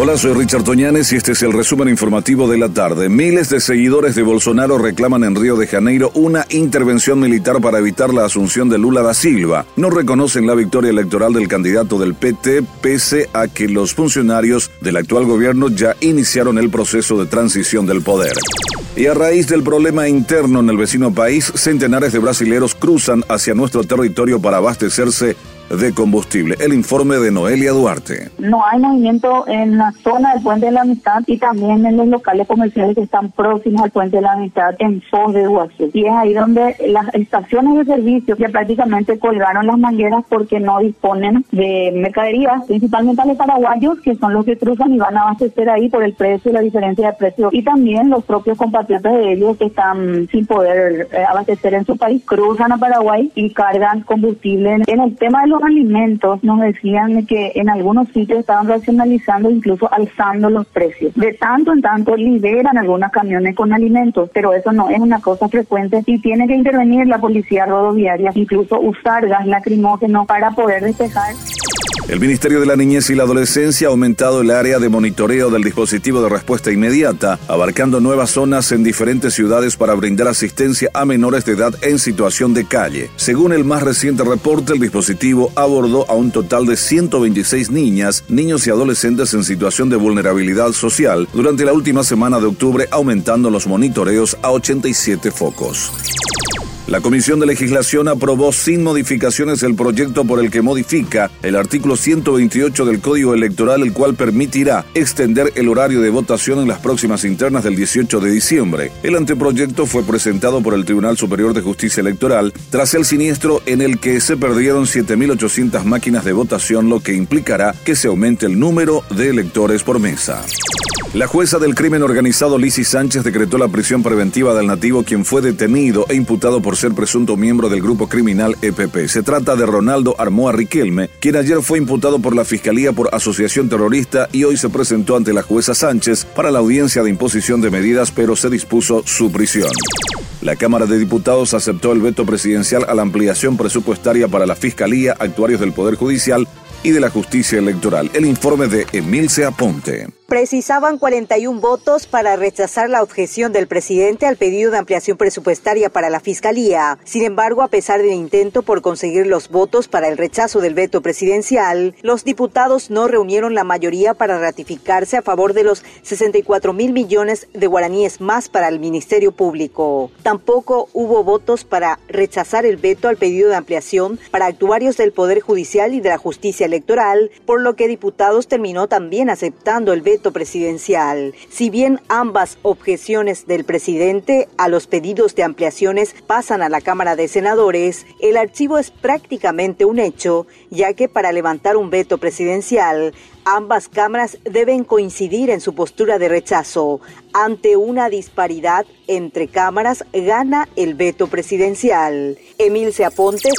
Hola, soy Richard Toñanes y este es el resumen informativo de la tarde. Miles de seguidores de Bolsonaro reclaman en Río de Janeiro una intervención militar para evitar la asunción de Lula da Silva. No reconocen la victoria electoral del candidato del PT pese a que los funcionarios del actual gobierno ya iniciaron el proceso de transición del poder. Y a raíz del problema interno en el vecino país, centenares de brasileros cruzan hacia nuestro territorio para abastecerse de combustible. El informe de Noelia Duarte. No hay movimiento en la zona del Puente de la Amistad y también en los locales comerciales que están próximos al Puente de la Amistad en Foz de Iguazú. Y es ahí donde las estaciones de servicio que prácticamente colgaron las mangueras porque no disponen de mercaderías, principalmente a los paraguayos, que son los que cruzan y van a abastecer ahí por el precio y la diferencia de precio. Y también los propios compatriotas de ellos que están sin poder eh, abastecer en su país, cruzan a Paraguay y cargan combustible. En el tema de los alimentos nos decían que en algunos sitios estaban racionalizando, incluso alzando los precios. De tanto en tanto liberan algunas camiones con alimentos, pero eso no es una cosa frecuente y tiene que intervenir la policía rodoviaria, incluso usar gas lacrimógeno para poder despejar. El Ministerio de la Niñez y la Adolescencia ha aumentado el área de monitoreo del dispositivo de respuesta inmediata, abarcando nuevas zonas en diferentes ciudades para brindar asistencia a menores de edad en situación de calle. Según el más reciente reporte, el dispositivo abordó a un total de 126 niñas, niños y adolescentes en situación de vulnerabilidad social durante la última semana de octubre, aumentando los monitoreos a 87 focos. La Comisión de Legislación aprobó sin modificaciones el proyecto por el que modifica el artículo 128 del Código Electoral, el cual permitirá extender el horario de votación en las próximas internas del 18 de diciembre. El anteproyecto fue presentado por el Tribunal Superior de Justicia Electoral tras el siniestro en el que se perdieron 7.800 máquinas de votación, lo que implicará que se aumente el número de electores por mesa. La jueza del crimen organizado Lizzie Sánchez decretó la prisión preventiva del nativo quien fue detenido e imputado por ser presunto miembro del grupo criminal EPP. Se trata de Ronaldo Armoa Riquelme, quien ayer fue imputado por la Fiscalía por asociación terrorista y hoy se presentó ante la jueza Sánchez para la audiencia de imposición de medidas, pero se dispuso su prisión. La Cámara de Diputados aceptó el veto presidencial a la ampliación presupuestaria para la Fiscalía, actuarios del Poder Judicial y de la Justicia Electoral. El informe de Emil Aponte precisaban 41 votos para rechazar la objeción del presidente al pedido de ampliación presupuestaria para la Fiscalía. Sin embargo, a pesar del intento por conseguir los votos para el rechazo del veto presidencial, los diputados no reunieron la mayoría para ratificarse a favor de los 64 mil millones de guaraníes más para el Ministerio Público. Tampoco hubo votos para rechazar el veto al pedido de ampliación para actuarios del Poder Judicial y de la Justicia Electoral, por lo que diputados terminó también aceptando el veto presidencial. Si bien ambas objeciones del presidente a los pedidos de ampliaciones pasan a la Cámara de Senadores, el archivo es prácticamente un hecho, ya que para levantar un veto presidencial, ambas cámaras deben coincidir en su postura de rechazo. Ante una disparidad entre cámaras, gana el veto presidencial. Emil Seaponte.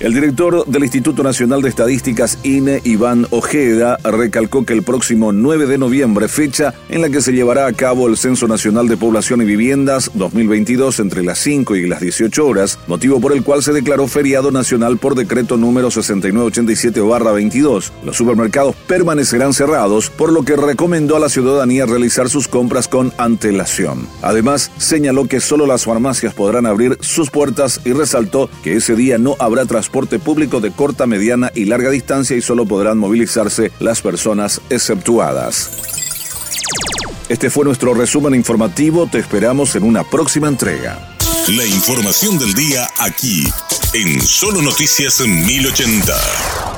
El director del Instituto Nacional de Estadísticas, INE, Iván Ojeda, recalcó que el próximo 9 de noviembre, fecha en la que se llevará a cabo el Censo Nacional de Población y Viviendas 2022 entre las 5 y las 18 horas, motivo por el cual se declaró feriado nacional por decreto número 6987-22. Los supermercados permanecerán cerrados, por lo que recomendó a la ciudadanía realizar sus compras con antelación. Además, señaló que solo las farmacias podrán abrir sus puertas y resaltó que ese día no habrá transporte transporte público de corta, mediana y larga distancia y solo podrán movilizarse las personas exceptuadas. Este fue nuestro resumen informativo, te esperamos en una próxima entrega. La información del día aquí, en Solo Noticias 1080.